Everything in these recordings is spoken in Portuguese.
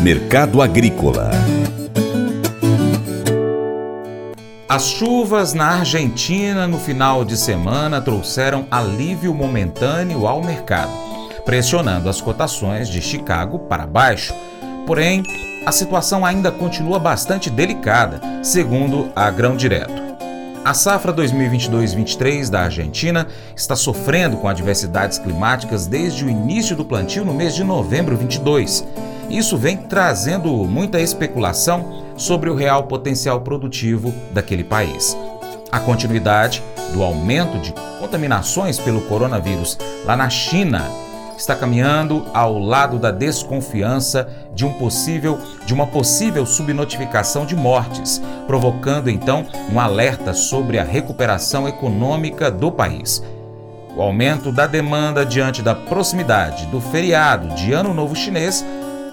Mercado Agrícola As chuvas na Argentina no final de semana trouxeram alívio momentâneo ao mercado, pressionando as cotações de Chicago para baixo. Porém, a situação ainda continua bastante delicada, segundo a Grão Direto. A safra 2022-23 da Argentina está sofrendo com adversidades climáticas desde o início do plantio no mês de novembro 22. Isso vem trazendo muita especulação sobre o real potencial produtivo daquele país. A continuidade do aumento de contaminações pelo coronavírus lá na China está caminhando ao lado da desconfiança de um possível de uma possível subnotificação de mortes, provocando então um alerta sobre a recuperação econômica do país. O aumento da demanda diante da proximidade do feriado de Ano Novo Chinês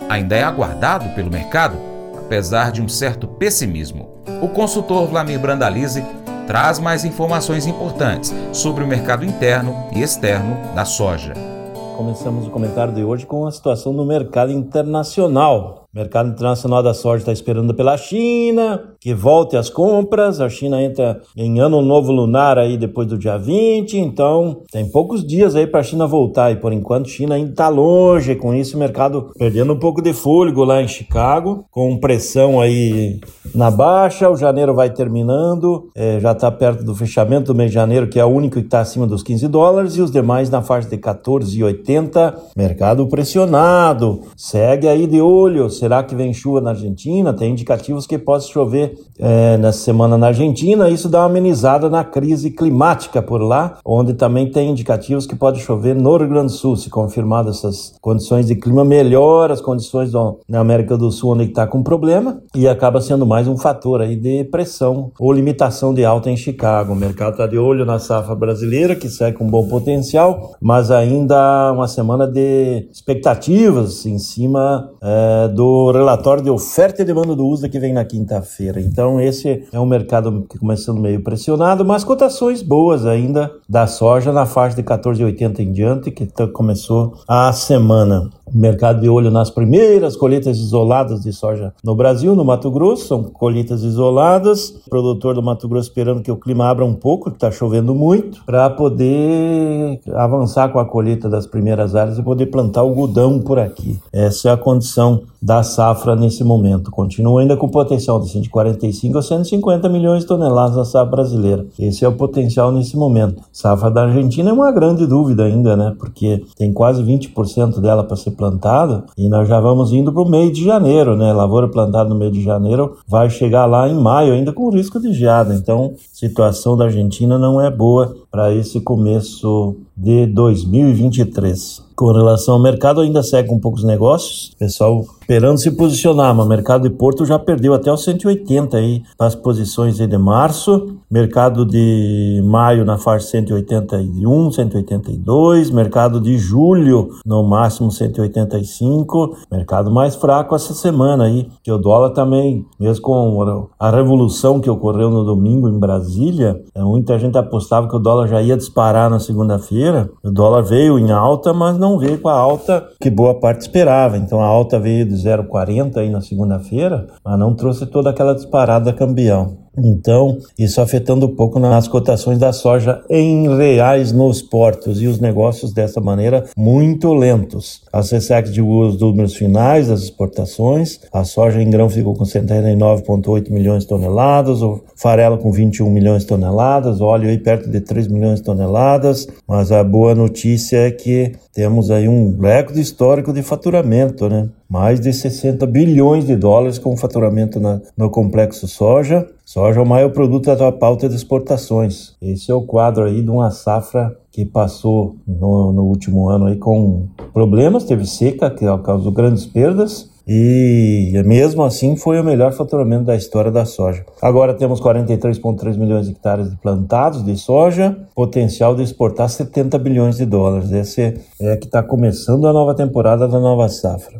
ainda é aguardado pelo mercado, apesar de um certo pessimismo. O consultor Vlamir Brandalize traz mais informações importantes sobre o mercado interno e externo da soja. Começamos o comentário de hoje com a situação do mercado internacional. O mercado internacional da soja está esperando pela China, que volte às compras. A China entra em ano novo lunar aí depois do dia 20, então tem poucos dias aí para a China voltar. E por enquanto, a China ainda está longe. Com isso, o mercado perdendo um pouco de fôlego lá em Chicago, com pressão aí na baixa. O janeiro vai terminando, é, já está perto do fechamento do mês de janeiro, que é o único que está acima dos 15 dólares, e os demais na faixa de 14,80. Mercado pressionado, segue aí de olho será que vem chuva na Argentina? Tem indicativos que possa chover é, nessa semana na Argentina. Isso dá uma amenizada na crise climática por lá, onde também tem indicativos que pode chover no Rio Grande do Sul. Se confirmadas essas condições de clima, melhora as condições do, na América do Sul, onde está com problema, e acaba sendo mais um fator aí de pressão ou limitação de alta em Chicago. O mercado está de olho na safra brasileira, que segue com bom potencial, mas ainda uma semana de expectativas em cima é, do relatório de oferta e demanda do USDA que vem na quinta-feira. Então, esse é um mercado que começando meio pressionado, mas cotações boas ainda da soja na faixa de 14,80 em diante, que começou a semana. Mercado de olho nas primeiras colheitas isoladas de soja no Brasil, no Mato Grosso, são colheitas isoladas. O produtor do Mato Grosso esperando que o clima abra um pouco, que está chovendo muito, para poder avançar com a colheita das primeiras áreas e poder plantar algodão por aqui. Essa é a condição da safra nesse momento. Continua ainda com potencial de 145 a 150 milhões de toneladas na safra brasileira. Esse é o potencial nesse momento. Safra da Argentina é uma grande dúvida ainda, né? Porque tem quase 20% dela para ser plantada e nós já vamos indo para o meio de janeiro, né? Lavoura plantada no meio de janeiro vai chegar lá em maio ainda com risco de geada. Então, situação da Argentina não é boa para esse começo de 2023. Com relação ao mercado, ainda segue com poucos negócios. Pessoal esperando se posicionar, mas o mercado de Porto já perdeu até os 180 aí as posições aí de março. Mercado de maio na faixa 181, 182. Mercado de julho no máximo 185. Mercado mais fraco essa semana aí, que o dólar também, mesmo com a revolução que ocorreu no domingo em Brasília, é, muita gente apostava que o dólar já ia disparar na segunda-feira. O dólar veio em alta, mas não veio com a alta que boa parte esperava. Então a alta veio de 0,40 aí na segunda-feira, mas não trouxe toda aquela disparada cambião. Então, isso afetando um pouco nas cotações da soja em reais nos portos e os negócios dessa maneira muito lentos. A CSEC divulgou os números finais das exportações. A soja em grão ficou com 79,8 milhões de toneladas, o farelo com 21 milhões de toneladas, óleo aí perto de 3 milhões de toneladas. Mas a boa notícia é que temos aí um recorde histórico de faturamento, né? Mais de 60 bilhões de dólares com faturamento na, no complexo soja. Soja é o maior produto da pauta de exportações. Esse é o quadro aí de uma safra que passou no, no último ano aí com problemas, teve seca, que causou grandes perdas, e mesmo assim foi o melhor faturamento da história da soja. Agora temos 43,3 milhões de hectares plantados de soja, potencial de exportar 70 bilhões de dólares. Esse é que está começando a nova temporada da nova safra.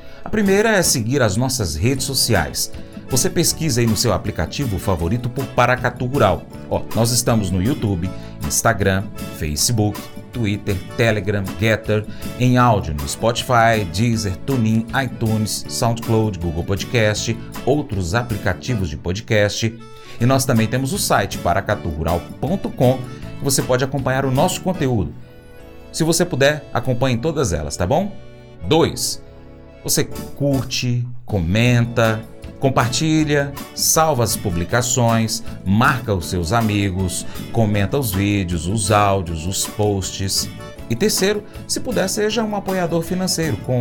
Primeira é seguir as nossas redes sociais. Você pesquisa aí no seu aplicativo favorito por Paracatu Rural. Ó, nós estamos no YouTube, Instagram, Facebook, Twitter, Telegram, Getter, em áudio no Spotify, Deezer, TuneIn, iTunes, SoundCloud, Google Podcast, outros aplicativos de podcast. E nós também temos o site paracaturural.com, que você pode acompanhar o nosso conteúdo. Se você puder, acompanhe todas elas, tá bom? 2. Você curte, comenta, Compartilha, salva as publicações, marca os seus amigos, comenta os vídeos, os áudios, os posts. E terceiro, se puder, seja um apoiador financeiro com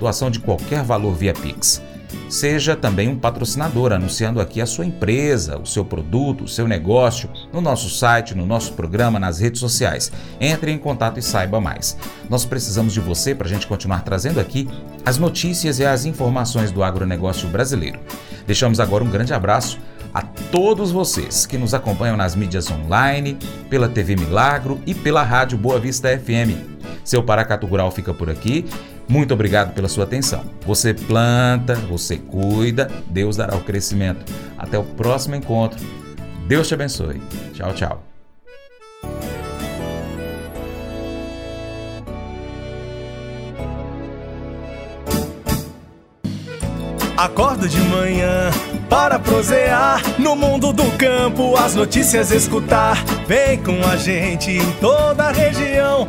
doação de qualquer valor via Pix. Seja também um patrocinador, anunciando aqui a sua empresa, o seu produto, o seu negócio, no nosso site, no nosso programa, nas redes sociais. Entre em contato e saiba mais. Nós precisamos de você para a gente continuar trazendo aqui as notícias e as informações do agronegócio brasileiro. Deixamos agora um grande abraço a todos vocês que nos acompanham nas mídias online, pela TV Milagro e pela Rádio Boa Vista FM. Seu Paracatu Rural fica por aqui. Muito obrigado pela sua atenção. Você planta, você cuida, Deus dará o crescimento. Até o próximo encontro. Deus te abençoe. Tchau, tchau. Acordo de manhã para prosear no mundo do campo, as notícias escutar. Vem com a gente em toda a região